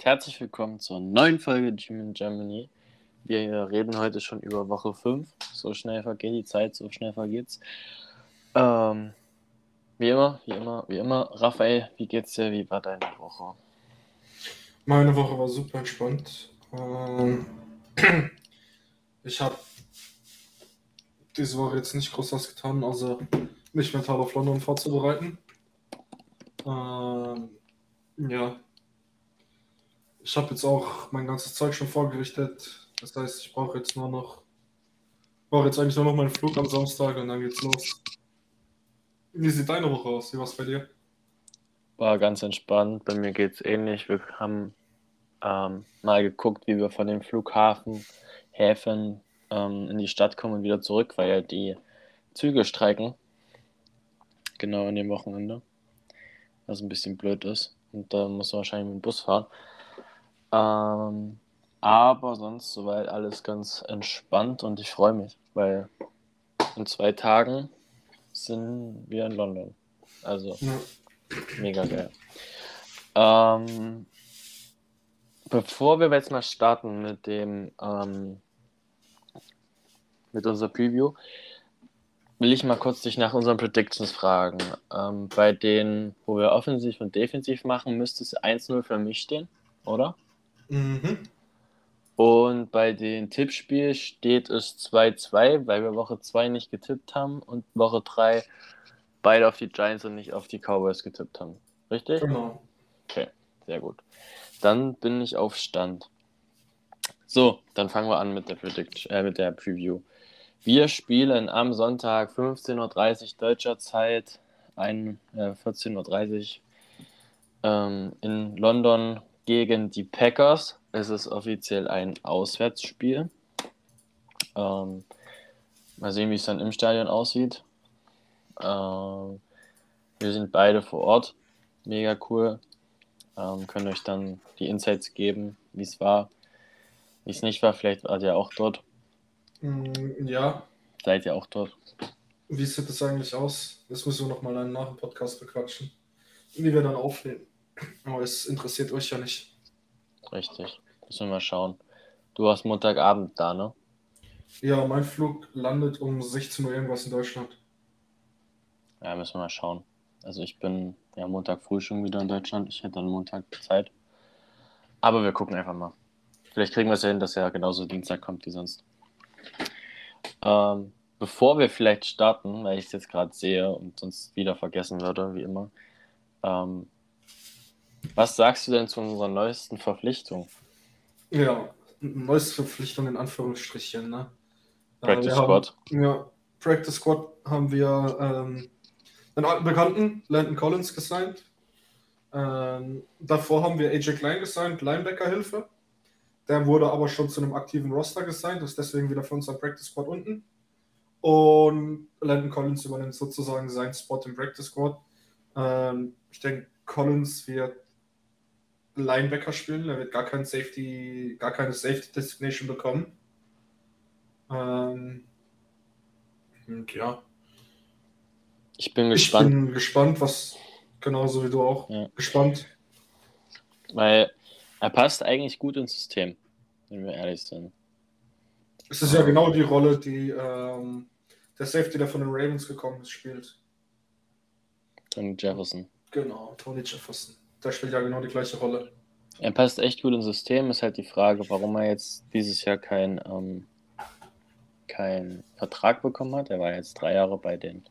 und herzlich willkommen zur neuen Folge Gym in Germany. Wir reden heute schon über Woche 5. So schnell vergeht die Zeit, so schnell vergeht's. Ähm, wie immer, wie immer, wie immer. Raphael, wie geht's dir? Wie war deine Woche? Meine Woche war super entspannt. Ähm, ich habe diese Woche jetzt nicht groß was getan, außer mich mental auf London vorzubereiten. Ähm, ja. Ich habe jetzt auch mein ganzes Zeug schon vorgerichtet. Das heißt, ich brauche jetzt nur noch. brauche jetzt eigentlich nur noch meinen Flug am Samstag und dann geht's los. Wie sieht deine Woche aus? Wie war's bei dir? War ganz entspannt. Bei mir geht's ähnlich. Wir haben ähm, mal geguckt, wie wir von dem Flughafen, Häfen ähm, in die Stadt kommen und wieder zurück, weil ja die Züge streiken. Genau an dem Wochenende. Was ein bisschen blöd ist. Und da muss man wahrscheinlich mit dem Bus fahren. Ähm, aber sonst soweit alles ganz entspannt und ich freue mich, weil in zwei Tagen sind wir in London. Also Ja. mega geil. Ähm, bevor wir jetzt mal starten mit dem ähm, mit unserer Preview, will ich mal kurz dich nach unseren Predictions fragen. Ähm, bei denen, wo wir offensiv und defensiv machen, müsste es 1-0 für mich stehen, oder? Mhm. Und bei den Tippspiel steht es 2-2, weil wir Woche 2 nicht getippt haben und Woche 3 beide auf die Giants und nicht auf die Cowboys getippt haben. Richtig? Genau. Okay, sehr gut. Dann bin ich auf Stand. So, dann fangen wir an mit der, Predict äh, mit der Preview. Wir spielen am Sonntag 15.30 Uhr deutscher Zeit, ein, äh, 14.30 Uhr ähm, in London gegen die Packers. Es ist offiziell ein Auswärtsspiel. Ähm, mal sehen, wie es dann im Stadion aussieht. Ähm, wir sind beide vor Ort. Mega cool. Ähm, können euch dann die Insights geben, wie es war, wie es nicht war. Vielleicht wart ihr auch dort. Mm, Ja. Seid ihr auch dort? Wie sieht das eigentlich aus? Das müssen wir nochmal nach dem Podcast bequatschen. Wie wir dann aufnehmen. Aber es interessiert euch ja nicht. Richtig. Müssen wir mal schauen. Du warst Montagabend da, ne? Ja, mein Flug landet um 16 Uhr irgendwas in Deutschland. Ja, müssen wir mal schauen. Also ich bin ja Montag früh schon wieder in Deutschland. Ich hätte dann Montag Zeit. Aber wir gucken einfach mal. Vielleicht kriegen wir es ja hin, dass er genauso Dienstag kommt wie sonst. Ähm, bevor wir vielleicht starten, weil ich es jetzt gerade sehe und sonst wieder vergessen würde, wie immer. Ähm, was sagst du denn zu unserer neuesten Verpflichtung? Ja, neueste Verpflichtung in Anführungsstrichen. Ne? Äh, Practice haben- Squad. Ja, Practice Squad haben wir ähm, einen alten Bekannten, Landon Collins, gesigned. Ähm, davor haben wir AJ Klein gesigned, Linebacker-Hilfe. Der wurde aber schon zu einem aktiven Roster gesigned, ist deswegen wieder für unser Practice Squad unten. Und Landon Collins übernimmt sozusagen seinen Spot im Practice Squad. Ähm, ich denke, Collins wird Linebacker spielen, er wird gar kein Safety, gar keine Safety Designation bekommen. Ähm, und ja, Ich bin ich gespannt, bin gespannt, was genauso wie du auch Ja. gespannt. weil er passt eigentlich gut ins System, wenn wir ehrlich sind. Es ist ja genau die Rolle, die ähm, der Safety, der von den Ravens gekommen ist, spielt. Tony Jefferson. Genau, Tony Jefferson. Der spielt ja genau die gleiche Rolle. Er passt echt gut ins System. Ist halt die Frage, warum er jetzt dieses Jahr kein, ähm, keinen Vertrag bekommen hat. Er war jetzt drei Jahre bei den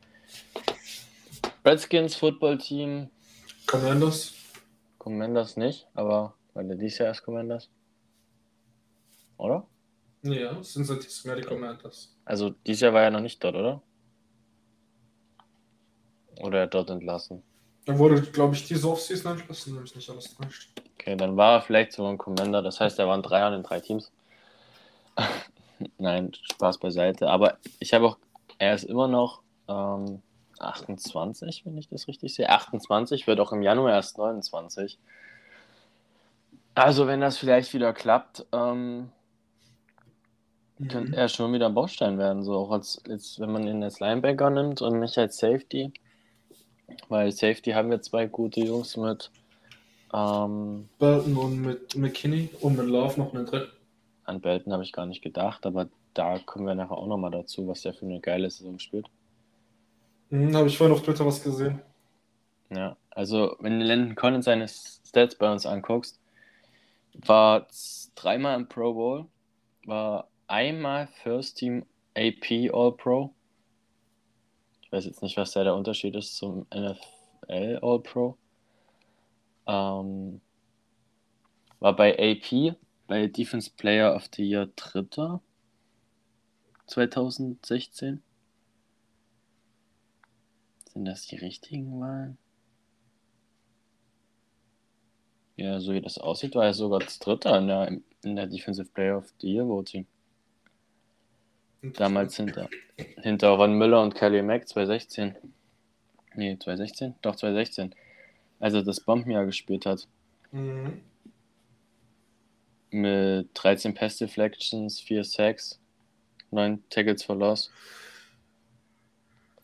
Redskins Football Team. Commanders. Commanders nicht, aber weil er dieses Jahr erst Commanders. Oder? Ja, sind Cincinnati Commanders. Also dieses Jahr war er noch nicht dort, oder? Oder er hat dort entlassen. Er wurde, glaube ich, diese Offseason entlassen, wenn mich nicht alles täuscht. Okay, dann war er vielleicht sogar ein Commander. Das heißt, er war in drei Jahren in drei Teams. Nein, Spaß beiseite. Aber ich habe auch, er ist immer noch ähm, 28, wenn ich das richtig sehe. 28, wird auch im Januar erst 29. Also, wenn das vielleicht wieder klappt, ähm, könnte er schon wieder ein Baustein werden. So auch als, jetzt, wenn man ihn als Linebacker nimmt und nicht als Safety. Weil Safety haben wir zwei gute Jungs mit Ähm, Burton und mit McKinney und mit Love noch einen dritten. an Belton habe ich gar nicht gedacht, aber da kommen wir nachher auch nochmal dazu, was der für eine geile Saison spielt. Mhm, Habe ich vorhin auf Twitter was gesehen. Ja, also wenn du Landon Collins seine Stats bei uns anguckst, war dreimal im Pro Bowl, war einmal First Team AP All Pro. Ich weiß jetzt nicht, was da der Unterschied ist zum NFL All Pro. Ähm, war bei AP, bei Defense Player of the Year Dritter 2016. Sind das die richtigen Wahlen? Ja, so wie das aussieht, war er sogar das Dritte in der, in der Defensive Player of the Year Voting. Damals hinter, hinter Ron Müller und Kelly Mack 2016. Nee, 2016? Doch, 2016. Als er das Bombenjahr gespielt hat. Mhm. Mit 13 Pass Deflections, 4 Sacks, 9 Tackles for Loss,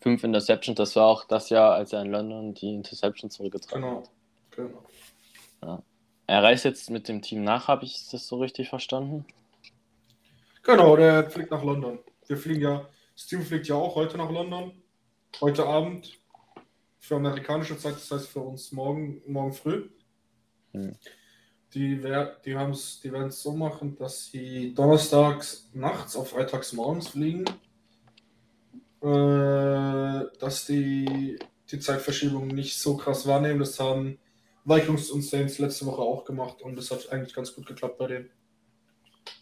5 Interceptions. Das war auch das Jahr, als er in London die Interception zurückgetragen Genau. hat. Genau. Er reist jetzt mit dem Team nach, habe ich das so richtig verstanden? Genau, der fliegt nach London. Wir fliegen ja, Steam fliegt ja auch heute nach London. Heute Abend. Für amerikanische Zeit, das heißt für uns morgen, morgen früh. Hm. Die, wer- die, haben's- die werden es so machen, dass sie donnerstags nachts auf freitags morgens fliegen. Äh, dass die die Zeitverschiebung nicht so krass wahrnehmen. Das haben Vikings und Saints letzte Woche auch gemacht und das hat eigentlich ganz gut geklappt bei denen.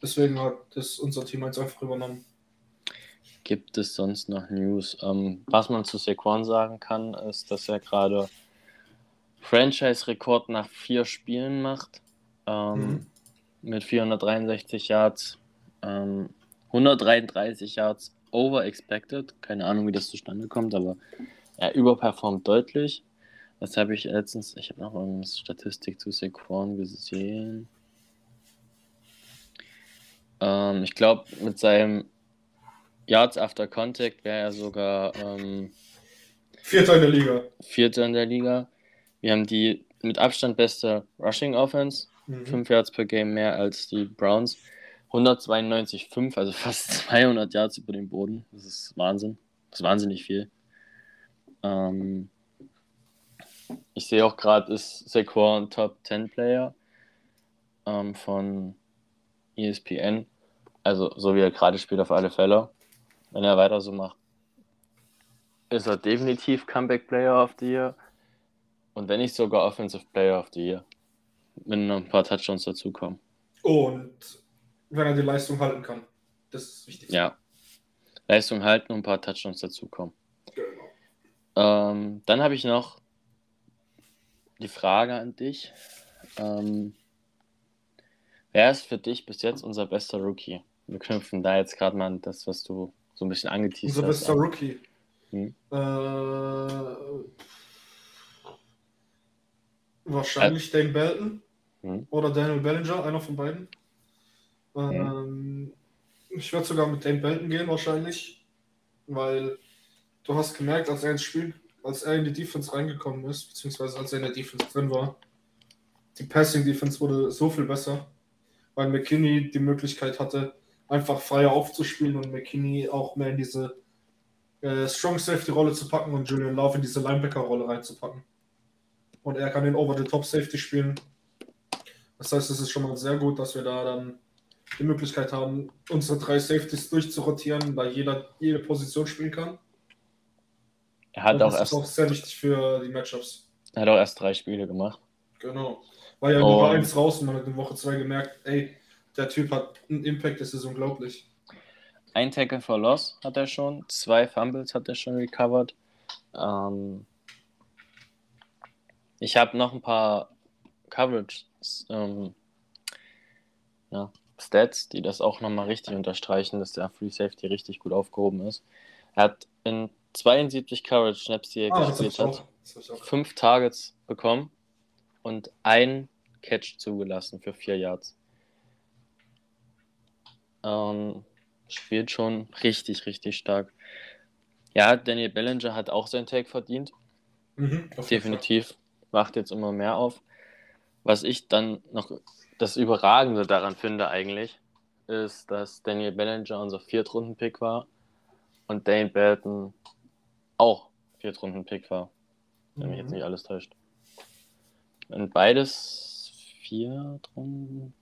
Deswegen hat das unser Team jetzt einfach übernommen. Gibt es sonst noch News? Ähm, was man zu Saquon sagen kann, ist, dass er gerade Franchise-Rekord nach vier Spielen macht. Ähm, Mhm. Mit 463 Yards, ähm, 133 Yards over expected. Keine Ahnung, wie das zustande kommt, aber er überperformt deutlich. Das habe ich letztens, ich habe noch eine Statistik zu Saquon gesehen. Ähm, ich glaube, mit seinem Yards after Contact wäre er sogar ähm, Vierter in der Liga. Vierter in der Liga. Wir haben die mit Abstand beste Rushing Offense. Mhm. 5 Yards per Game mehr als die Browns. 192,5, also fast 200 Yards über den Boden. Das ist Wahnsinn. Das ist wahnsinnig viel. Ähm, ich sehe auch gerade, ist Saquon Top 10 Player ähm, von ESPN. Also, so wie er gerade spielt, auf alle Fälle. Wenn er weiter so macht, ist er definitiv Comeback Player of the Year. Und wenn nicht sogar Offensive Player of the Year. Wenn noch ein paar Touchdowns dazukommen. Und wenn er die Leistung halten kann. Das ist wichtig. Ja. Leistung halten und ein paar Touchdowns dazukommen. Genau. Ähm, dann habe ich noch die Frage an dich. Ähm, wer ist für dich bis jetzt unser bester Rookie? Wir knüpfen da jetzt gerade mal an das, was du so ein bisschen angeteased Unser hast. bester an. Rookie. Hm. Äh, wahrscheinlich Dane Belton Hm. oder Daniel Bellinger, einer von beiden. Ähm, Ich würde sogar mit Dane Belton gehen, wahrscheinlich. Weil du hast gemerkt, als er ins Spiel, als er in die Defense reingekommen ist, beziehungsweise als er in der Defense drin war, die Passing Defense wurde so viel besser, weil McKinney die Möglichkeit hatte, einfach freier aufzuspielen und McKinney auch mehr in diese äh, Strong Safety Rolle zu packen und Julian Love in diese Linebacker Rolle reinzupacken. Und er kann den Over the Top Safety spielen. Das heißt, es ist schon mal sehr gut, dass wir da dann die Möglichkeit haben, unsere drei Safeties durchzurotieren, weil jeder jede Position spielen kann. Er hat und auch, das erst, ist auch sehr wichtig für die Matchups. er hat auch erst drei Spiele gemacht. Genau. War ja Und- Woche 1 raus und man hat in Woche 2 gemerkt, ey, der Typ hat einen Impact, das ist unglaublich. Ein Tackle for Loss hat er schon, zwei Fumbles hat er schon recovered. Ähm, ich habe noch ein paar Coverage ähm, ja, Stats, die das auch nochmal richtig unterstreichen, dass der Free Safety richtig gut aufgehoben ist. Er hat in 72 Coverage Snaps, die er Ah, gespielt hat, fünf Targets bekommen und ein Catch zugelassen für vier Yards. Ähm, spielt schon richtig, richtig stark. Ja, Daniel Bellinger hat auch sein Take verdient. Mhm, Definitiv. Macht jetzt immer mehr auf. Was ich dann noch das Überragende daran finde eigentlich, ist, dass Daniel Bellinger unser Viertrunden-Pick war und Dane Belton auch Viertrunden-Pick war. Wenn mich jetzt Mhm. nicht alles täuscht. Und beides Viertrunden-Pick.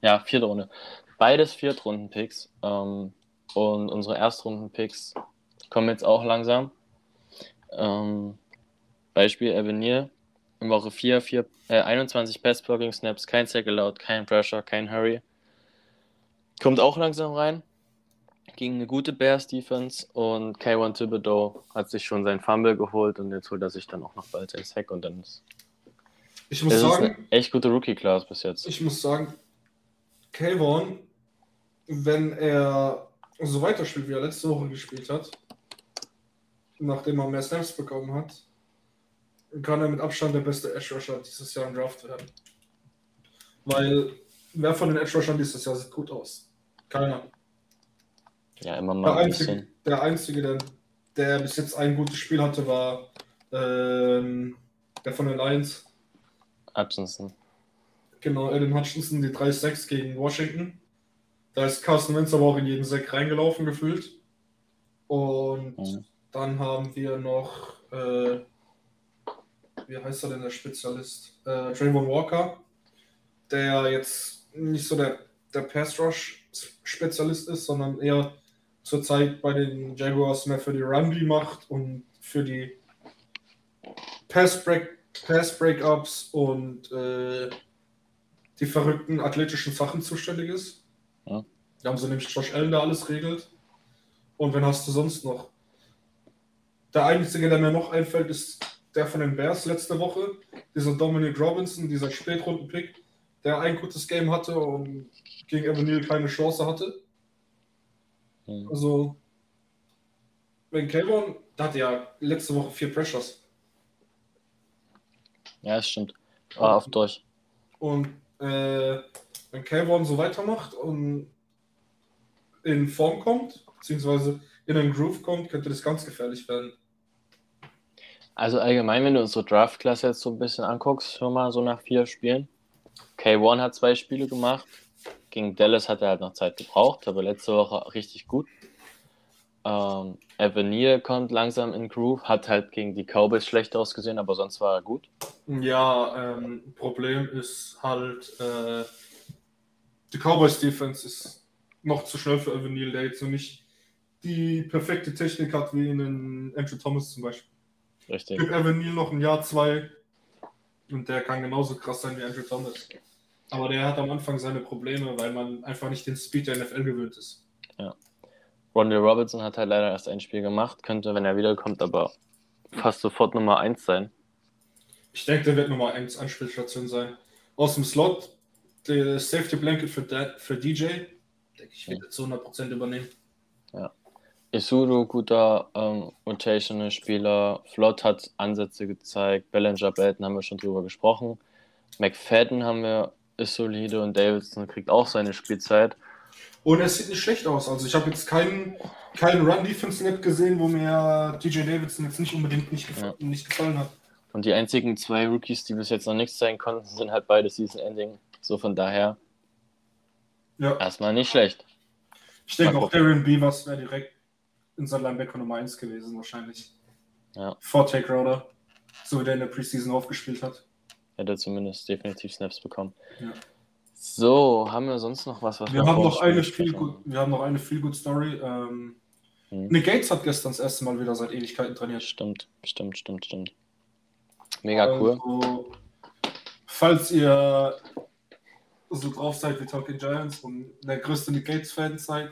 Ja, vierte Runde. Beides Viertrunden-Picks. Ähm, und unsere Erstrunden-Picks kommen jetzt auch langsam. Ähm, Beispiel Avenir. In Woche 4, 4 äh, 21 Pass-Blocking-Snaps, kein Sack allowed, kein Pressure, kein Hurry. Kommt auch langsam rein. Gegen eine gute Bears-Defense und K1 Thibodeau hat sich schon sein Fumble geholt und jetzt holt er sich dann auch noch bald sein Sack und dann ist Ich muss ist sagen, eine echt gute Rookie-Class bis jetzt. ich muss sagen, Kayvon, wenn er so weiterspielt, wie er letzte Woche gespielt hat, nachdem er mehr Snaps bekommen hat, kann er mit Abstand der beste Edge Rusher dieses Jahr im Draft werden. Weil wer von den Edge Rushern dieses Jahr sieht gut aus? Keiner. Ja, immer Der mal ein einzige, bisschen. der, einzige der, der bis jetzt ein gutes Spiel hatte, war ähm, der von den Lions. Hutchinson. Genau, Aiden Hutchinson, die 3-6 gegen Washington. Da ist Carson Wentz aber auch in jeden Sack reingelaufen gefühlt. Und Mhm. dann haben wir noch, äh, wie heißt er denn der Spezialist? Äh, Trayvon Walker, der jetzt nicht so der, der Pass-Rush-Spezialist ist, sondern eher zurzeit bei den Jaguars mehr für die Run macht und für die Pass-Break- Pass-Breakups und äh, die verrückten athletischen Sachen zuständig ist. Ja. Da haben sie nämlich Josh Allen, der alles regelt. Und wen hast du sonst noch? Der einzige, der mir noch einfällt, ist der von den Bears letzte Woche. Dieser Dominic Robinson, dieser Spätrunden-Pick, der ein gutes Game hatte und gegen Evan keine Chance hatte. Mhm. Also, wenn Kayvon, der hatte ja letzte Woche vier Pressures. Ja, das stimmt. War oft durch. Und äh, wenn Kayvon so weitermacht und in Form kommt, beziehungsweise in einen Groove kommt, könnte das ganz gefährlich werden. Also allgemein, wenn du unsere Draft-Klasse jetzt so ein bisschen anguckst, schon mal so nach vier Spielen. K1 hat zwei Spiele gemacht. Gegen Dallas hat er halt noch Zeit gebraucht, aber letzte Woche richtig gut. Ähm, Avenir kommt langsam in Groove, hat halt gegen die Cowboys schlecht ausgesehen, aber sonst war er gut. Ja, ähm, Problem ist halt, äh, die Cowboys Defense ist noch zu schnell für Evan Neal, der jetzt noch nicht die perfekte Technik hat wie einen Andrew Thomas zum Beispiel. Richtig. Gib Evan Neal noch ein Jahr, zwei und der kann genauso krass sein wie Andrew Thomas. Aber der hat am Anfang seine Probleme, weil man einfach nicht den Speed der NFL gewöhnt ist. Ronald Robinson hat halt leider erst ein Spiel gemacht, könnte, wenn er wiederkommt, aber fast sofort Nummer 1 sein. Ich denke, der wird Nummer 1 Anspielstation sein. Aus dem Slot, der Safety Blanket für, Da- für DJ, denke ich, wird er zu 100% übernehmen. Isuru, guter ähm, Rotational-Spieler. Flott hat Ansätze gezeigt. Bellinger, Belton haben wir schon drüber gesprochen. McFadden haben wir, ist solide und Davidson kriegt auch seine Spielzeit. Und es sieht nicht schlecht aus. Also ich habe jetzt keinen, keinen Run-Defense-Net gesehen, wo mir DJ Davidson jetzt nicht unbedingt nicht, gef Ja. nicht gefallen hat. Und die einzigen zwei Rookies, die bis jetzt noch nichts zeigen konnten, sind halt beide Season-Ending. So von daher Ja. erstmal nicht schlecht. Ich denke auch. Darren Beavers wäre direkt in sein Linebacker Nummer 1 gewesen, wahrscheinlich. Ja. Vor Take Roder. So wie der in der Preseason aufgespielt hat. Hätte zumindest definitiv Snaps bekommen. Ja. So, haben wir sonst noch was, was Wir haben noch dem eine Spiel viel gut, wir haben noch eine viel gut Story. Ähm, Hm. Nick Gates hat gestern das erste Mal wieder seit Ewigkeiten trainiert. Stimmt, stimmt, stimmt, stimmt. Mega cool. Also, falls ihr so drauf seid wie Talking Giants und der größte Nick Gates-Fan seid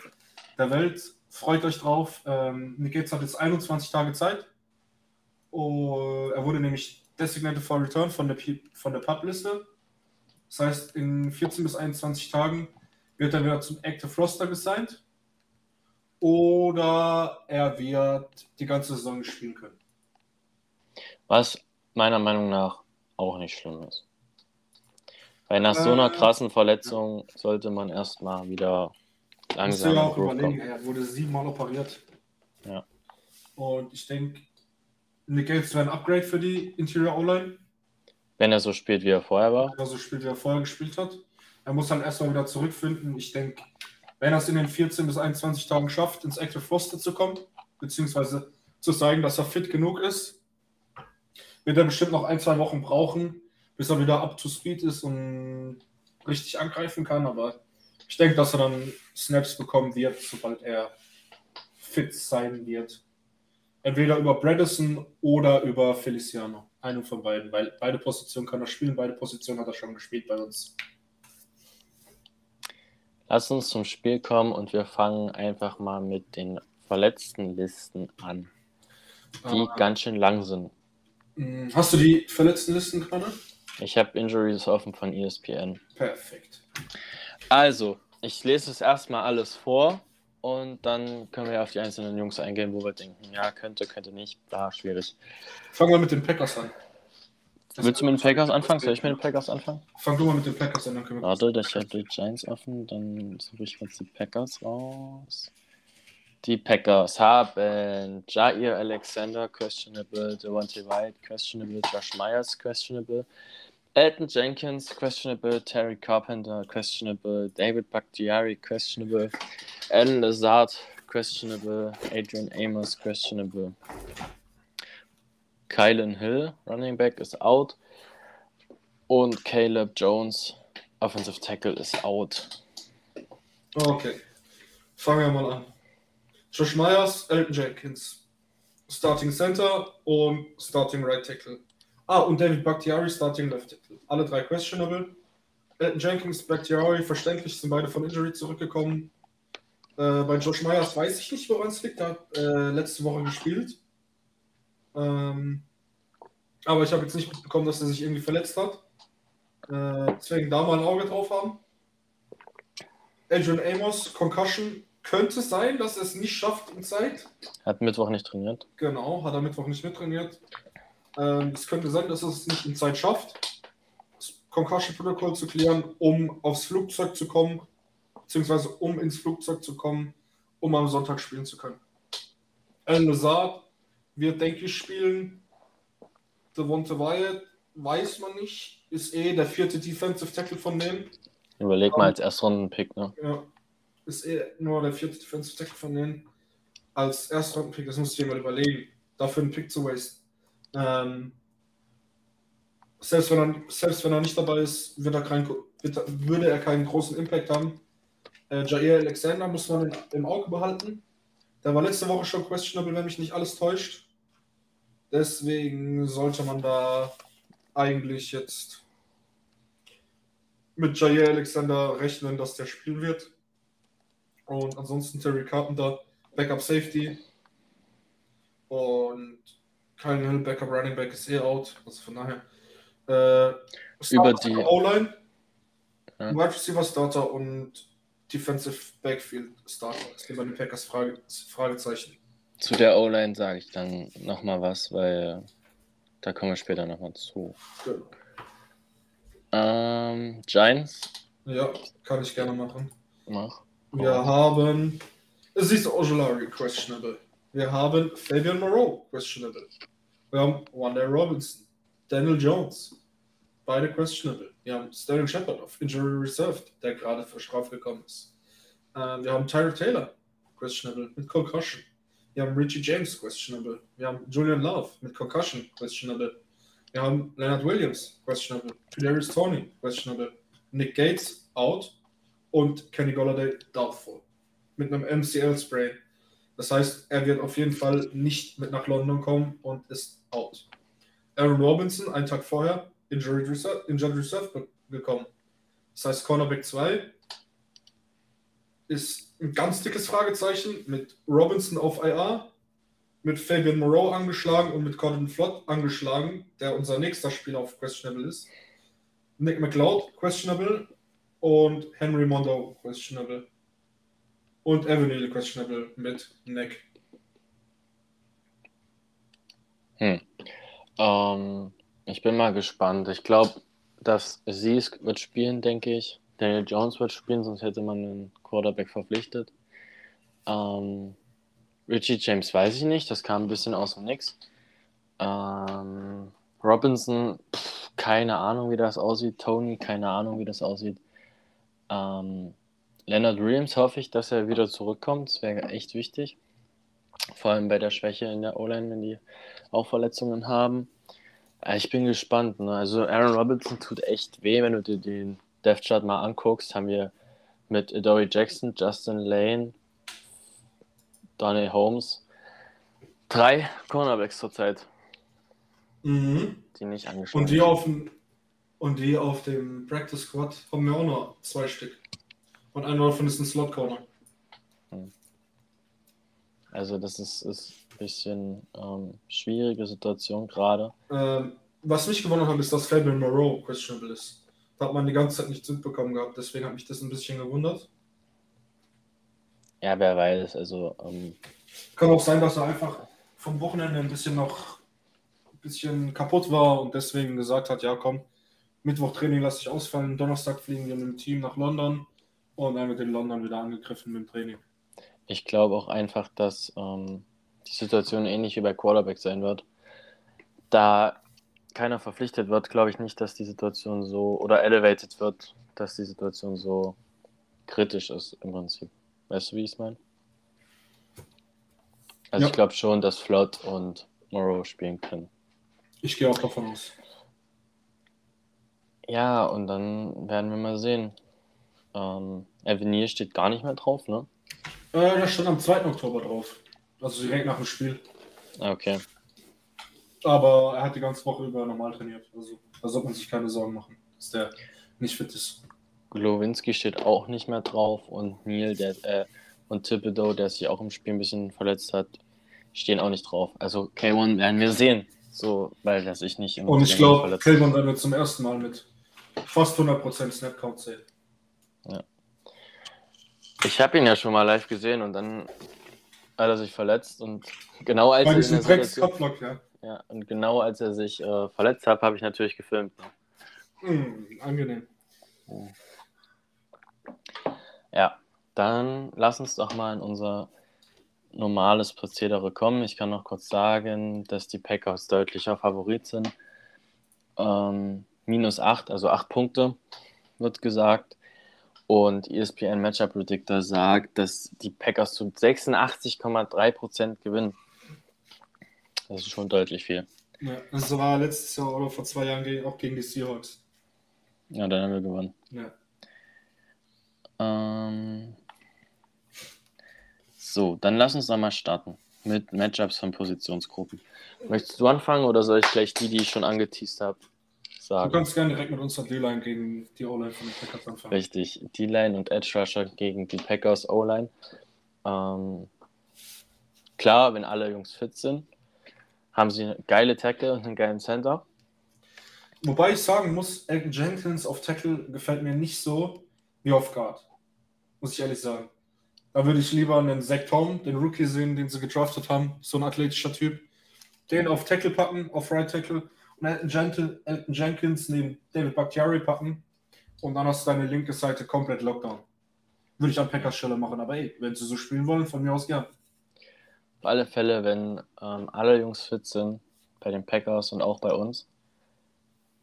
der Welt, freut euch drauf. Ähm, Nick Gates hat jetzt 21 Tage Zeit. Oh, er wurde nämlich designated for return von der, von der PUB-Liste. Das heißt, in 14 bis 21 Tagen wird er wieder zum Active Roster gesigned. Oder er wird die ganze Saison spielen können. Was meiner Meinung nach auch nicht schlimm ist. Weil nach so einer Äh, krassen Verletzung sollte man erstmal wieder langsam ja auch überlegen, er wurde siebenmal operiert. Ja. Und ich denke, Nick Gates wäre ein Upgrade für die Interior O-Line. Wenn er so spielt, wie er vorher war. Wenn er so spielt, wie er vorher gespielt hat. Er muss dann erstmal wieder zurückfinden. Ich denke, wenn er es in den 14 bis 21 Tagen schafft, ins Active Roster zu kommen, beziehungsweise zu zeigen, dass er fit genug ist, wird er bestimmt noch ein, zwei Wochen brauchen, bis er wieder up to speed ist und richtig angreifen kann. Aber ich denke, dass er dann Snaps bekommen wird, sobald er fit sein wird. Entweder über Bredesen oder über Feliciano. Einen von beiden, weil beide Positionen kann er spielen, beide Positionen hat er schon gespielt bei uns. Lass uns zum Spiel kommen und wir fangen einfach mal mit den verletzten Listen an, die Ah. ganz schön lang sind. Hm, Hast du die verletzten Listen gerade? Ich habe Injuries offen von ESPN. Perfekt. Also, ich lese es erstmal alles vor und dann können wir auf die einzelnen Jungs eingehen, wo wir denken, ja, könnte, könnte nicht, da schwierig. Fangen wir mit den Packers an. Willst du mit den Packers anfangen? Soll ich mit den Packers anfangen? Fang du mal mit den Packers an, dann können wir. Warte, ich habe die Giants offen, dann suche ich jetzt die Packers raus. Die Packers haben Jair Alexander, questionable, Devontae White, questionable, Josh Myers, questionable, Elton Jenkins, questionable, Terry Carpenter, questionable, David Bakhtiari, questionable, Alan Lazard, questionable, Adrian Amos, questionable, Kylan Hill, Running Back, ist out und Caleb Jones, Offensive Tackle, ist out. Okay. Fangen wir mal an. Josh Myers, Elton Jenkins. Starting Center und Starting Right Tackle. Ah, und David Bakhtiari, Starting Left Tackle. Alle drei questionable. Elton Jenkins, Bakhtiari, verständlich, sind beide von Injury zurückgekommen. Äh, bei Josh Myers weiß ich nicht, woran es liegt. Er hat äh, letzte Woche gespielt. Ähm, aber ich habe jetzt nicht mitbekommen, dass er sich irgendwie verletzt hat. Äh, deswegen da mal ein Auge drauf haben. Adrian Amos, Concussion, könnte sein, dass er es nicht schafft in Zeit. Hat Mittwoch nicht trainiert. Genau, hat er Mittwoch nicht mittrainiert. Ähm, es könnte sein, dass es nicht in Zeit schafft, das Concussion-Protokoll zu klären, um aufs Flugzeug zu kommen, beziehungsweise um ins Flugzeug zu kommen, um am Sonntag spielen zu können. Alan Lazard wird, denke ich, spielen. Devonta Wyatt weiß man nicht, ist eh der vierte Defensive Tackle von denen. Überleg mal als Erstrunden-Pick, ne? Ja, ist eh nur der vierte Defensive Tackle von denen. Als Erstrunden-Pick, das musst du dir mal überlegen, dafür einen Pick zu wasten. Ähm, selbst, wenn er, selbst wenn er nicht dabei ist, wird er kein, würde er keinen großen Impact haben. Äh, Jair Alexander muss man im Auge behalten. Der war letzte Woche schon questionable, wenn mich nicht alles täuscht. Deswegen sollte man da eigentlich jetzt mit Jair Alexander rechnen, dass der spielen wird. Und ansonsten Terry Carpenter, Backup Safety. Und Kyle Hill, Backup Running Back ist eh out. Also von daher. Äh, Über die- O-Line, Ja. Wide Receiver Starter und Defensive Backfield Starter. Das sind bei den Packers Frage, Fragezeichen. Zu der O-Line sage ich dann nochmal was, weil da kommen wir später nochmal zu. Genau. Ähm, Giants, Ja, kann ich gerne machen. mach. Wir haben Aziz Ojolari, questionable. Wir haben Fabian Moreau, questionable. Wir haben Wanda Robinson, Daniel Jones, beide questionable. Wir haben Sterling Shepard auf Injury Reserved, der gerade für Straf gekommen ist. Ähm, wir haben Tyler Taylor, questionable, mit Concussion. Wir haben Richie James, questionable. Wir haben Julian Love mit Concussion, questionable. Wir haben Leonard Williams, questionable. Kadarius Tony, questionable. Nick Gates, out und Kenny Golladay doubtful mit einem MCL-Sprain. Das heißt, er wird auf jeden Fall nicht mit nach London kommen und ist out. Aaron Robinson, einen Tag vorher, Injured Reserve, Injured Reserve gekommen. Das heißt, Cornerback 2 ist ein ganz dickes Fragezeichen mit Robinson auf IR, mit Fabian Moreau angeschlagen und mit Colin Flott angeschlagen, der unser nächster Spieler auf Questionable ist. Nick McLeod, Questionable, und Henry Mondo questionable. Und Neal questionable mit Neck. Ähm, ich bin mal gespannt. Ich glaube, dass Sies wird spielen, denke ich. Daniel Jones wird spielen, sonst hätte man einen Quarterback verpflichtet. Ähm, Richie James weiß ich nicht, das kam ein bisschen aus dem Nix. Ähm, Robinson, pff, keine Ahnung, wie das aussieht. Tony, keine Ahnung, wie das aussieht. Ähm, Leonard Williams hoffe ich, dass er wieder zurückkommt. Das wäre echt wichtig. Vor allem bei der Schwäche in der O-Line, wenn die auch Verletzungen haben. Ich bin gespannt. Ne? Also Aaron Robinson tut echt weh, wenn du dir den Death Chart mal anguckst. Haben wir mit Dory Jackson, Justin Lane, Donny Holmes drei Cornerbacks zurzeit, Mhm. die nicht angeschlagen Und die auf dem und die auf dem Practice Squad haben wir auch noch zwei Stück. Und einer davon ist ein Slot Corner. Also das ist, ist ein bisschen ähm, schwierige Situation gerade. Ähm, was mich gewundert hat, ist, dass Fabian Moreau questionable ist. Da hat man die ganze Zeit nichts mitbekommen gehabt, deswegen hat mich das ein bisschen gewundert. Ja, wer weiß. Also ähm, Kann auch sein, dass er einfach vom Wochenende ein bisschen noch ein bisschen kaputt war und deswegen gesagt hat, ja komm, Mittwoch Training lasse ich ausfallen, Donnerstag fliegen wir mit dem Team nach London und dann wird in London wieder angegriffen mit dem Training. ich glaube auch einfach, dass ähm, die Situation ähnlich wie bei Quarterback sein wird. Da keiner verpflichtet wird, glaube ich nicht, dass die Situation so oder elevated wird, dass die Situation so kritisch ist im Prinzip. Weißt du, wie ich es meine? Also Ja. ich glaube schon, dass Flott und Morrow spielen können. Ich gehe auch davon aus. Ja, und dann werden wir mal sehen. Ähm, Avenir steht gar nicht mehr drauf, ne? Äh, das stand am 2. Oktober drauf. Also direkt nach dem Spiel. Ah, Okay. Aber er hat die ganze Woche über normal trainiert. Also da sollte man sich keine Sorgen machen, dass der nicht fit ist. Glowinski steht auch nicht mehr drauf und Neil der, äh, und Thibodeau, der sich auch im Spiel ein bisschen verletzt hat, stehen auch nicht drauf. Also K1 werden wir sehen. So, weil das ich nicht im Und ich glaube, verletzt Killman dann wird zum ersten Mal mit fast 100% Snap-Count zählen. Ich habe ihn ja schon mal live gesehen und dann hat er sich verletzt und genau als er Kopflock, ja. ja, und genau als er sich äh, verletzt hat, habe ich natürlich gefilmt. Hm, angenehm. Ja, dann lass uns doch mal in unser normales Prozedere kommen. Ich kann noch kurz sagen, dass die Packers deutlicher Favorit sind. Ähm, minus 8, also 8 Punkte, wird gesagt. Und ESPN Matchup Predictor sagt, dass die Packers zu 86,3% gewinnen. Das ist schon deutlich viel. Ja, das war letztes Jahr oder vor zwei Jahren auch gegen die Seahawks. Ja, dann haben wir gewonnen. Ja. Ähm, so, dann lass uns doch mal starten mit Matchups von Positionsgruppen. Möchtest du anfangen oder soll ich gleich die, die ich schon angeteased habe, Du sagen? kannst gerne direkt mit unserer D-Line gegen die O-Line von den Packers anfangen. Richtig, D-Line und Edge Rusher gegen die Packers O-Line. Ähm, klar, wenn alle Jungs fit sind, haben sie eine geile Tackle und einen geilen Center. Wobei ich sagen muss, Elton Jenkins auf Tackle gefällt mir nicht so wie auf Guard. Muss ich ehrlich sagen. Da würde ich lieber einen Zach Tom, den Rookie sehen, den sie gedraftet haben. So ein athletischer Typ. Den auf Tackle packen, auf Right Tackle. Und Elton, Jenkins neben David Bakhtiari packen. Und dann hast du deine linke Seite komplett Lockdown. Würde ich an Packers Stelle machen. Aber ey, wenn sie so spielen wollen, von mir aus gern. Auf alle Fälle, wenn ähm, alle Jungs fit sind, bei den Packers und auch bei uns,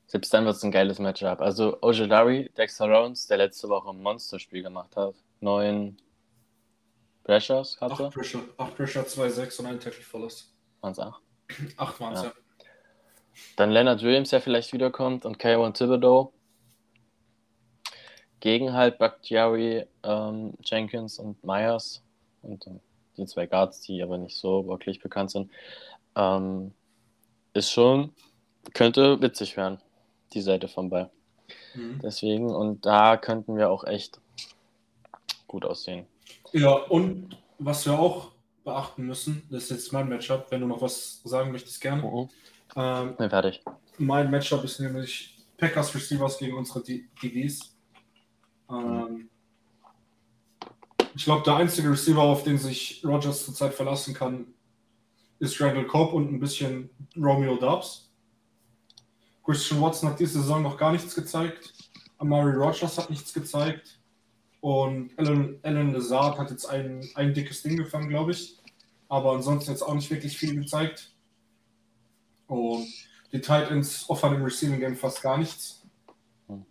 selbst dann wird es ein geiles Matchup. Also Ojolari, Dexter Lawrence, der letzte Woche ein Monsterspiel gemacht hat, neun Pressures hatte, Acht Pressure, acht Pressure, 2-6 und ein Tackle Verlust. waren es acht. Acht waren es, Ja. ja. Dann Leonard Williams, der vielleicht wiederkommt und K1 Thibodeau. Gegen halt Bakhtiari, ähm, Jenkins und Myers und ähm, die zwei Guards, die aber nicht so wirklich bekannt sind. Ähm, ist schon, könnte witzig werden, die Seite vom Ball. Mhm. Deswegen, und da könnten wir auch echt gut aussehen. Ja, und was wir auch beachten müssen, das ist jetzt mein Matchup, wenn du noch was sagen möchtest, gerne. Mhm. Ähm, Bin fertig. mein Matchup ist nämlich Packers Receivers gegen unsere DBs. Ähm, ich glaube, der einzige Receiver, auf den sich Rogers zurzeit verlassen kann, ist Randall Cobb und ein bisschen Romeo Dobbs. Christian Watson hat diese Saison noch gar nichts gezeigt. Amari Rogers hat nichts gezeigt. Und Alan, Alan Lazard hat jetzt ein, ein dickes Ding gefangen, glaube ich. Aber ansonsten jetzt auch nicht wirklich viel gezeigt. Und Die Titans offern im Receiving Game fast gar nichts. Hm.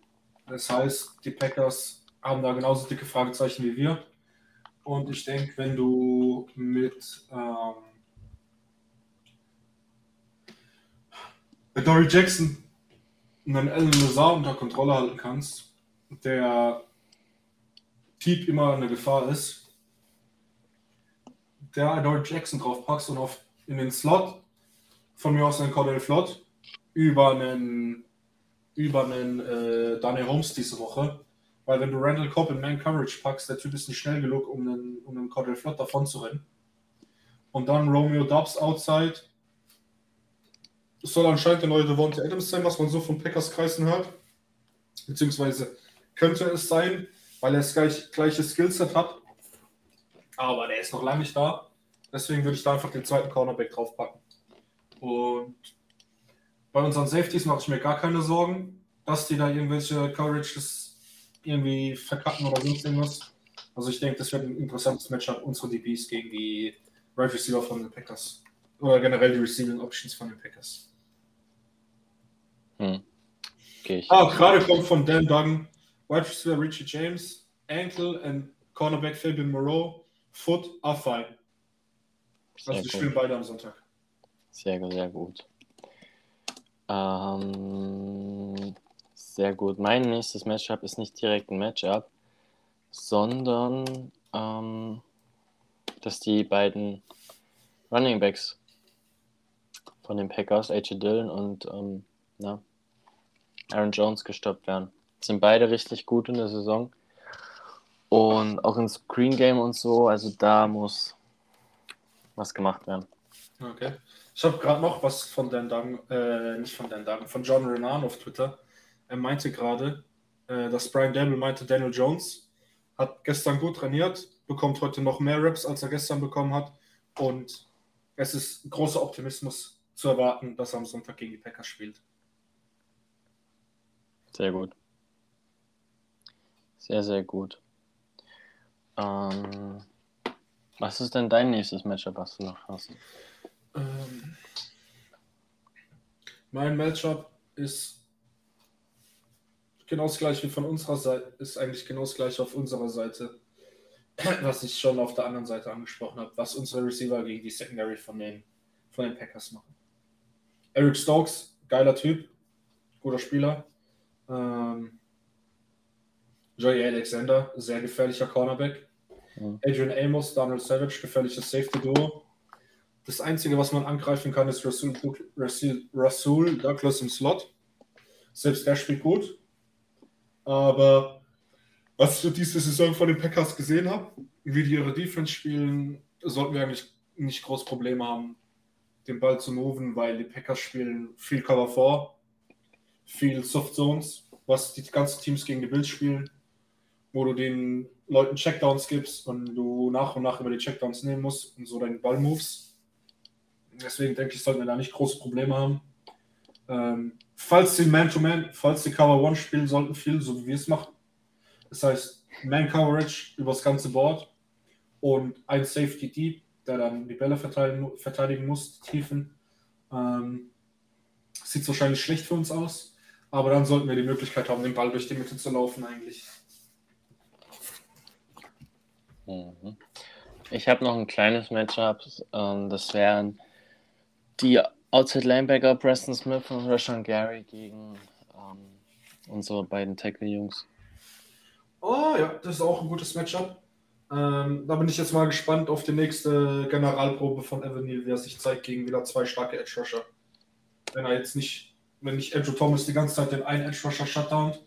Das heißt, die Packers haben da genauso dicke Fragezeichen wie wir. Und ich denke, wenn du mit ähm, mit Dory Jackson einen Alan Lazar unter Kontrolle halten kannst, der Typ immer eine Gefahr ist, der Dory Jackson drauf packst und auf in den Slot von mir aus einen Cordell Flott über einen über einen äh, Daniel Holmes diese Woche. Weil wenn du Randall Cobb in Man Coverage packst, der Typ ist nicht schnell genug, um einen, um einen Cordell Flott davon zu rennen. Und dann Romeo Dobbs outside. Das soll anscheinend der neue Devonta Adams sein, was man so von Packers Kreisen hört. Beziehungsweise könnte es sein, weil er das gleich, gleiche Skillset hat. Aber der ist noch lange nicht da. Deswegen würde ich da einfach den zweiten Cornerback draufpacken. Und bei unseren Safeties mache ich mir gar keine Sorgen, dass die da irgendwelche Coverages irgendwie verkacken oder sonst irgendwas. Also ich denke, das wird ein interessantes Matchup, unsere DBs gegen die Right Receiver von den Packers. Oder generell die Receiving Options von den Packers. Hm. Okay, ah, gerade kommt von Dan Duggan, Wide Receiver Richie James, Ankle and Cornerback Fabian Moreau, Foot are fine. Also die spielen beide am Sonntag. Sehr, sehr gut. Ähm, sehr gut. Mein nächstes Matchup ist nicht direkt ein Matchup, sondern ähm, dass die beiden Running Backs von den Packers, AJ Dillon und ähm, na, Aaron Jones gestoppt werden. Sind beide richtig gut in der Saison. Und auch im Screen Game und so, also da muss was gemacht werden. Okay. Ich habe gerade noch was von Dan Duggan, äh, nicht von Dan Duggan, von John Renan auf Twitter. Er meinte gerade, äh, dass Brian Daniel meinte, Daniel Jones hat gestern gut trainiert, bekommt heute noch mehr Raps, als er gestern bekommen hat. Und es ist großer Optimismus zu erwarten, dass er am Sonntag gegen die Packers spielt. Sehr gut. Sehr, sehr gut. Ähm, was ist denn dein nächstes Matchup, was du noch hast? Ähm, mein Matchup ist genau das gleiche wie von unserer Seite, ist eigentlich genau das gleiche auf unserer Seite, was ich schon auf der anderen Seite angesprochen habe, was unsere Receiver gegen die Secondary von den, von den Packers machen. Eric Stokes, geiler Typ, guter Spieler. Ähm, Joey Alexander, sehr gefährlicher Cornerback. Adrian Amos, Donald Savage, gefährliches Safety-Duo. Das Einzige, was man angreifen kann, ist Rasul, Rasul, Rasul Douglas im Slot. Selbst der spielt gut. Aber was ich diese Saison von den Packers gesehen habe, wie die ihre Defense spielen, sollten wir eigentlich nicht groß Probleme haben, den Ball zu moven, weil die Packers spielen viel Cover 4, viel Soft Zones, was die ganzen Teams gegen die Bills spielen, wo du den Leuten Checkdowns gibst und du nach und nach über die Checkdowns nehmen musst und so deinen Ball moves. Deswegen denke ich, sollten wir da nicht große Probleme haben. Ähm, falls sie Man-to-Man, falls sie Cover One spielen sollten, viel, so wie wir es machen. Das heißt, Man-Coverage übers ganze Board und ein Safety Deep, der dann die Bälle verteidigen, verteidigen muss, die Tiefen. Ähm, sieht wahrscheinlich schlecht für uns aus, aber dann sollten wir die Möglichkeit haben, den Ball durch die Mitte zu laufen eigentlich. Mhm. Ich habe noch ein kleines Matchup. Ähm, das wären die Outside Linebacker Preston Smith und Rashawn Gary gegen ähm, unsere beiden Tackle-Jungs. Oh ja, das ist auch ein gutes Matchup. Ähm, da bin ich jetzt mal gespannt auf die nächste Generalprobe von Evan Neal, wie er sich zeigt gegen wieder zwei starke Edge Rusher. Wenn er jetzt nicht, wenn nicht Andrew Thomas die ganze Zeit den einen Edge Rusher shutdownt,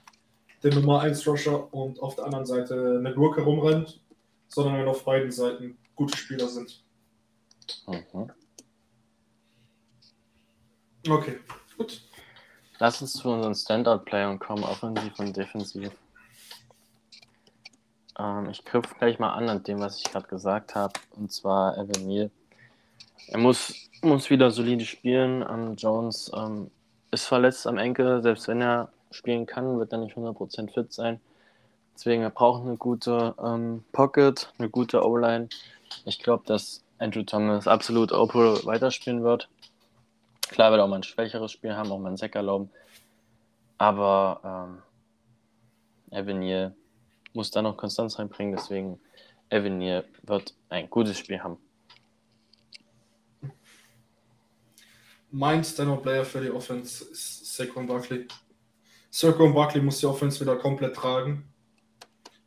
den Nummer 1 Rusher und auf der anderen Seite eine Gurke rumrennt, sondern wenn auf beiden Seiten gute Spieler sind. Mhm. Okay, gut. Lass uns zu unseren Standout-Playern kommen, offensiv und defensiv. Ähm, ich knüpfe gleich mal an an dem, was ich gerade gesagt habe, und zwar Evan Neal. Er muss, muss wieder solide spielen. Ähm, Jones ähm, ist verletzt am Enkel, selbst wenn er spielen kann, wird er nicht 100% fit sein. Deswegen, er braucht eine gute ähm, Pocket, eine gute O-Line. Ich glaube, dass Andrew Thomas absolut Opel weiterspielen wird. Klar wird auch mal ein schwächeres Spiel haben, auch mal einen Sack erlauben. Aber ähm, Evanier muss da noch Konstanz reinbringen, deswegen Evanier wird ein gutes Spiel haben. Mein Stand-Up-Player für die Offense ist Saquon Barkley. Saquon Barkley muss die Offense wieder komplett tragen.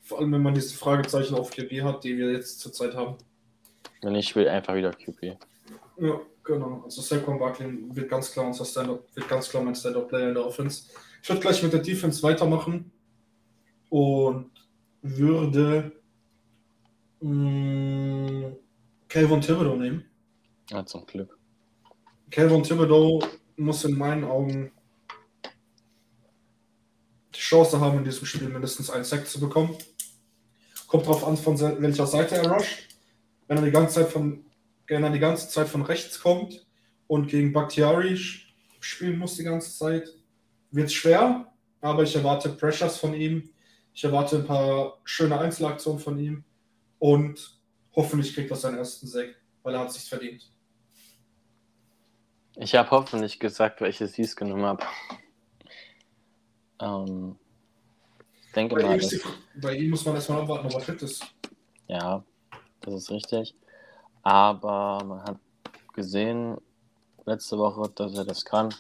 Vor allem, wenn man diese Fragezeichen auf QB hat, die wir jetzt zurzeit haben. Wenn ich will, einfach wieder QB. Ja, genau. Also Saquon Barkley wird ganz klar unser Stand-Up, wird ganz klar mein Stand-Up-Player in der Offense. Ich würde gleich mit der Defense weitermachen und würde mh, Calvin Thibodeau nehmen. Ja, zum Glück. Calvin Thibodeau muss in meinen Augen die Chance haben, in diesem Spiel mindestens einen Sack zu bekommen. Kommt drauf an, von welcher Seite er rusht. Wenn er die ganze Zeit von, wenn er die ganze Zeit von rechts kommt und gegen Bakhtiari spielen muss die ganze Zeit, wird es schwer, aber ich erwarte Pressures von ihm. Ich erwarte ein paar schöne Einzelaktionen von ihm und hoffentlich kriegt er seinen ersten Sack, weil er hat sich verdient. Ich habe hoffentlich gesagt, welche sie es genommen habe. Ähm, denke bei, mal. Ihm die, bei ihm muss man erstmal abwarten, ob er fit ist. Ja, das ist richtig. Aber man hat gesehen letzte Woche, dass er das kann.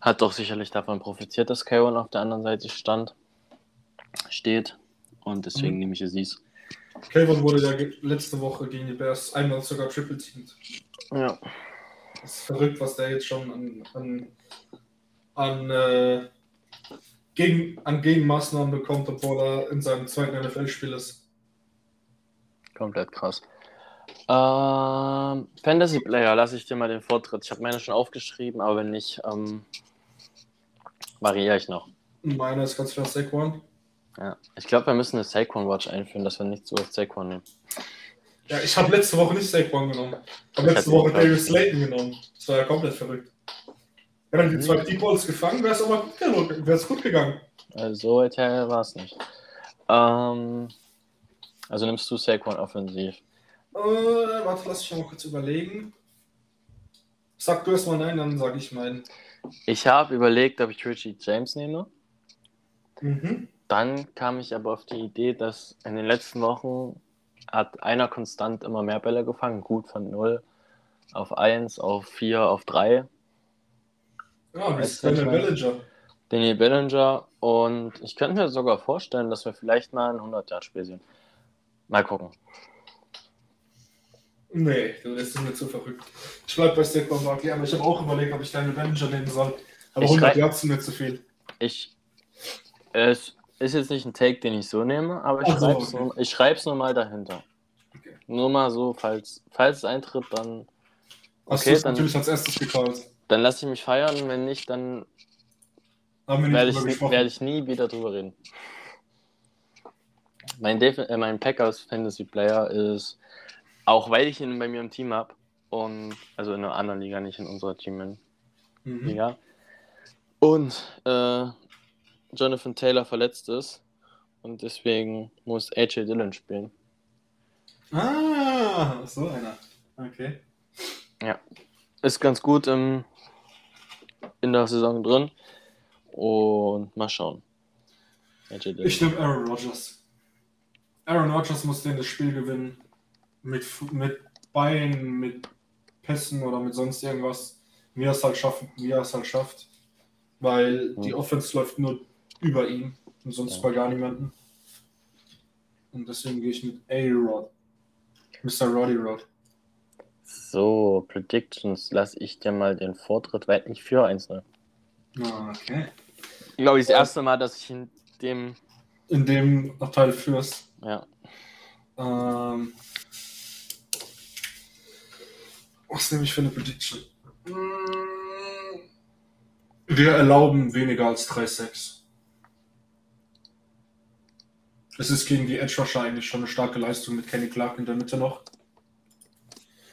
Hat doch sicherlich davon profitiert, dass Karen auf der anderen Seite stand, steht. Und deswegen Mhm. nehme ich es. Calvin wurde ja letzte Woche gegen die Bears einmal sogar triple teamed. Ja. Das ist verrückt, was der jetzt schon an, an, an, äh, gegen, an Gegenmaßnahmen bekommt, obwohl er in seinem zweiten NFL-Spiel ist. Komplett krass. Ähm, Fantasy Player, lasse ich dir mal den Vortritt. Ich habe meine schon aufgeschrieben, aber wenn nicht, ähm, variiere ich noch. Meiner ist ganz klar Saquon. Ja. Ich glaube, wir müssen eine Saquon Watch einführen, dass wir nicht so Saquon nehmen. Ja, ich habe letzte Woche nicht Saquon genommen. Ich habe letzte Woche. Darius Slayton genommen. Das war ja komplett verrückt. Wenn er die zwei Deep Balls gefangen, wäre es aber gut, wär's gut gegangen. Also so war es nicht. Ähm, also nimmst du Saquon offensiv. Äh, warte, lass mich mal kurz überlegen. Sag du erstmal nein, dann sage ich meinen. Ich habe überlegt, ob ich Richie James nehme. Mhm. Dann kam ich aber auf die Idee, dass in den letzten Wochen hat einer konstant immer mehr Bälle gefangen. Gut von 0 auf 1, auf 4, auf 3. Ja, das Weißt ist Daniel? Bellinger. Daniel Bellinger. Und ich könnte mir sogar vorstellen, dass wir vielleicht mal ein 100-Yard-Spiel sehen. Mal gucken. Nee, das ist mir zu verrückt. Ich bleib bei Saquon Barkley, aber ich habe auch überlegt, ob ich Daniel Bellinger nehmen soll. Aber Ich 100 schrei- Yards sind mir zu viel. Ich, es ist jetzt nicht ein Take, den ich so nehme, aber ich Ach so, schreibe es okay. nur, ich schreib's nur mal dahinter. Okay. Nur mal so, falls, falls es eintritt, dann, Hast Okay, du es dann- natürlich als erstes gecallt. dann lasse ich mich feiern. Wenn nicht, dann werde ich, werde ich nie wieder drüber reden. Mein, Def äh, mein Packers Fantasy Player ist, auch weil ich ihn bei mir im Team habe, und also in einer anderen Liga, nicht in unserer Team Mhm. Liga. Und äh, Jonathan Taylor verletzt ist. Und deswegen muss AJ Dillon spielen. Ah, so einer. Okay. Ist ganz gut im, in der Saison drin. Und mal schauen. AJ Dillon. Ich nehme Aaron Rodgers. Aaron Rodgers muss den das Spiel gewinnen. Mit, Fu- mit Beinen, mit Pässen oder mit sonst irgendwas. Wie er es halt schafft, wie er es halt schafft. Weil die Mhm. Offense läuft nur über ihn und sonst Ja. bei gar niemanden. Und deswegen gehe ich mit A-Rod. Mr. Roddy Rod. So, Predictions lasse ich dir mal den Vortritt, weil ich für eins ne? Ah, Okay. Ich glaube, das erste Mal, dass ich in dem. In dem Teil führst. Ja. Ähm, was nehme ich für eine Prediction? Wir erlauben weniger als 3-6. Es ist gegen die Edge Rusher eigentlich schon eine starke Leistung mit Kenny Clark in der Mitte noch.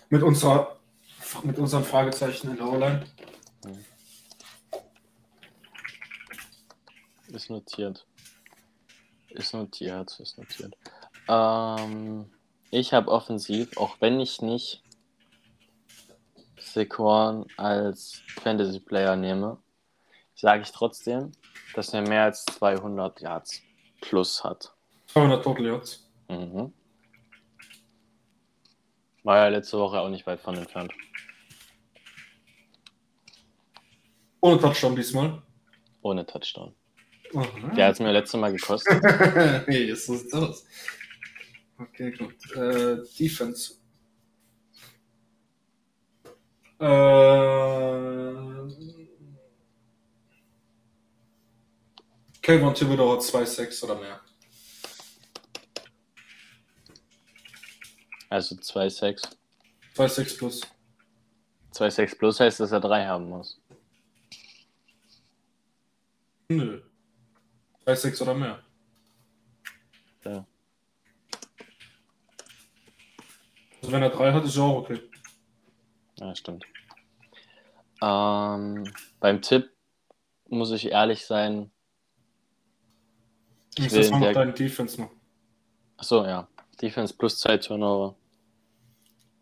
Mit, unserer, mit unseren Fragezeichen in der O-Line. Ist notiert. Ist notiert, ist notiert. Ähm, ich habe offensiv, auch wenn ich nicht Saquon als Fantasy-Player nehme, sage ich trotzdem, dass er mehr als 200 Yards plus hat. 200 Total Yards. Mhm. War ja letzte Woche auch nicht weit von entfernt. Ohne Touchdown diesmal. Ohne Touchdown. Aha. Der hat es mir letztes Mal gekostet. nee, ist so sieht's aus. Okay, gut. Äh, Defense. Äh, Kevin Thibodeau hat 2,6 oder mehr. Also 2,6. 2,6 plus. 2,6 plus heißt, dass er 3 haben muss. Nö. 2,6 oder mehr. Ja. Also wenn er 3 hat, ist ja auch okay. Ja, stimmt. Ähm, beim Tipp muss ich ehrlich sein. Ich will mal noch der- deine Defense noch. Achso, ja. Defense plus 2 Turnover.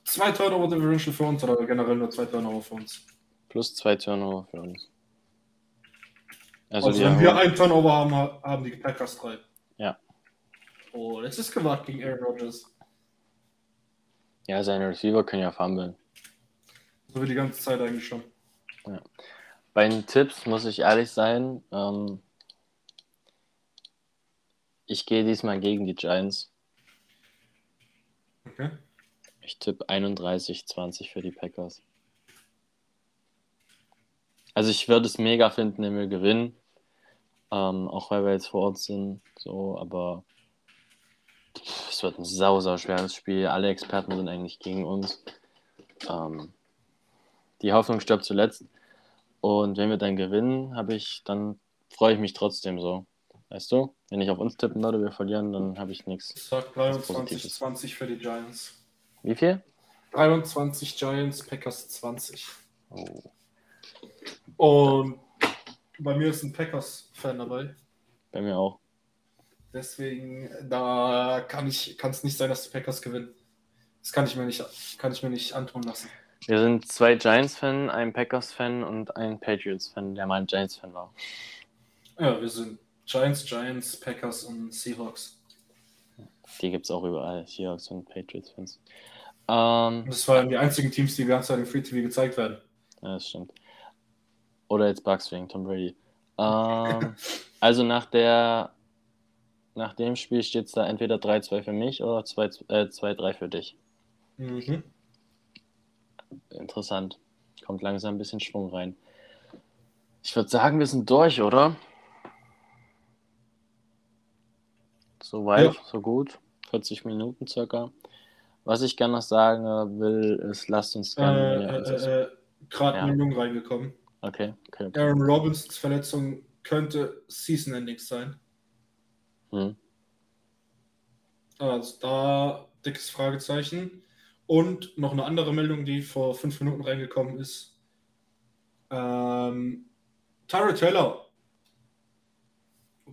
Zwei Turnover Differential für uns oder generell nur zwei Turnover für uns? Plus 2 Turnover für uns. Also, Also, wenn wir einen Turnover haben, haben die Packers drei. Ja. Oh, das ist gewagt gegen Aaron Rodgers. ja, seine Receiver können ja fummeln. So wie die ganze Zeit eigentlich schon. Bei den Tipps muss ich ehrlich sein. Ähm, ich gehe diesmal gegen die Giants. Okay. Ich tippe 31-20 für die Packers. Also ich würde es mega finden, wenn wir gewinnen. Ähm, auch weil wir jetzt vor Ort sind. So, aber es wird ein sau, sau schweres Spiel. Alle Experten sind eigentlich gegen uns. Ähm, die Hoffnung stirbt zuletzt. Und wenn wir dann gewinnen, habe ich, dann freue ich mich trotzdem so. Weißt du? Wenn ich auf uns tippen würde, wir verlieren, dann habe ich nichts. Ich sag Positives. 23-20 für die Giants. Wie viel? 23 Giants, Packers 20. Oh. Und bei mir ist ein Packers-Fan dabei. Bei mir auch. Deswegen, da kann ich, kann es nicht sein, dass die Packers gewinnen. Das kann ich mir nicht, kann ich mir nicht antun lassen. Wir sind zwei Giants-Fan, ein Packers-Fan und ein Patriots-Fan, der mal ein Giants-Fan war. Ja, wir sind Giants, Giants, Packers und Seahawks. Die gibt es auch überall, Seahawks und Patriots-Fans. Ähm, Das waren die einzigen Teams, die die ganze Zeit im Free TV gezeigt werden. ja, das stimmt. Oder jetzt Bucks wegen Tom Brady. Ähm, also nach der nach dem Spiel steht es da entweder 3-2 für mich oder 2 äh, 2-3 für dich. Mhm. Interessant. Kommt langsam ein bisschen Schwung rein. Ich würde sagen, wir sind durch, oder? So weit, Ja. so gut. 40 Minuten circa. Was ich gerne noch sagen will, ist, lasst uns Äh, gerne. uns äh, das- äh, Gerade Ja. Meldung reingekommen. okay, okay. okay. Aaron Robinsons Verletzung könnte Season-Ending sein. Hm. Also da dickes Fragezeichen. Und noch eine andere Meldung, die vor fünf Minuten reingekommen ist. Ähm, Tyrell Taylor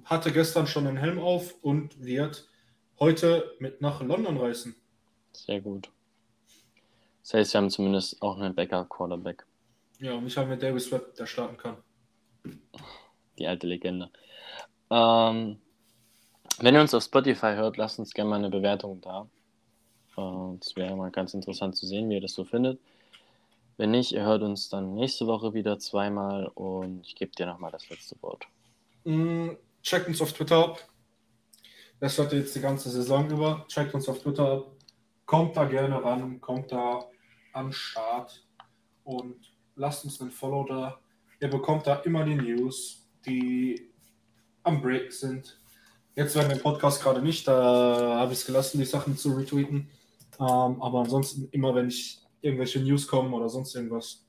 hatte gestern schon einen Helm auf und wird heute mit nach London reisen. Sehr gut. Das heißt, wir haben zumindest auch einen Backup-Quarterback. Ja, und ich habe mit Davis Webb, der starten kann. Die alte Legende. Ähm, wenn ihr uns auf Spotify hört, lasst uns gerne mal eine Bewertung da. Das wäre mal ganz interessant zu sehen, wie ihr das so findet. Wenn nicht, ihr hört uns dann nächste Woche wieder zweimal und ich gebe dir nochmal das letzte Wort. Mm, Checkt uns auf Twitter ab. Das hört ihr jetzt die ganze Saison über. Checkt uns auf Twitter ab. Kommt da gerne ran, kommt da am Start und lasst uns einen Follow da. Ihr bekommt da immer die News, die am Break sind. Jetzt werden wir im Podcast gerade nicht, da habe ich es gelassen, die Sachen zu retweeten. Ähm, aber ansonsten, immer wenn ich irgendwelche News kommen oder sonst irgendwas,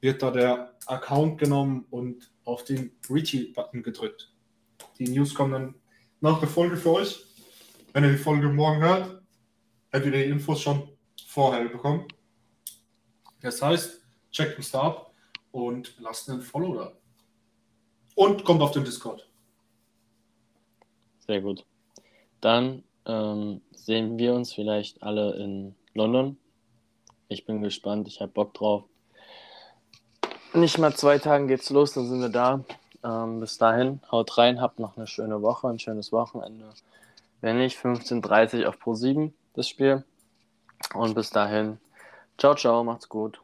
wird da der Account genommen und auf den Retweet-Button gedrückt. Die News kommen dann nach der Folge für euch. Wenn ihr die Folge morgen hört, habt ihr die Infos schon vorher bekommen. Das heißt, checkt uns da ab und lasst einen Follow da. Und kommt auf den Discord. Sehr gut. Dann ähm, sehen wir uns vielleicht alle in London. Ich bin gespannt, ich habe Bock drauf. nicht mal zwei Tagen geht's los, dann sind wir da. Ähm, bis dahin, haut rein, habt noch eine schöne Woche, ein schönes Wochenende. Wenn nicht, 15.30 auf Pro 7 das Spiel. Und bis dahin, ciao, ciao, macht's gut.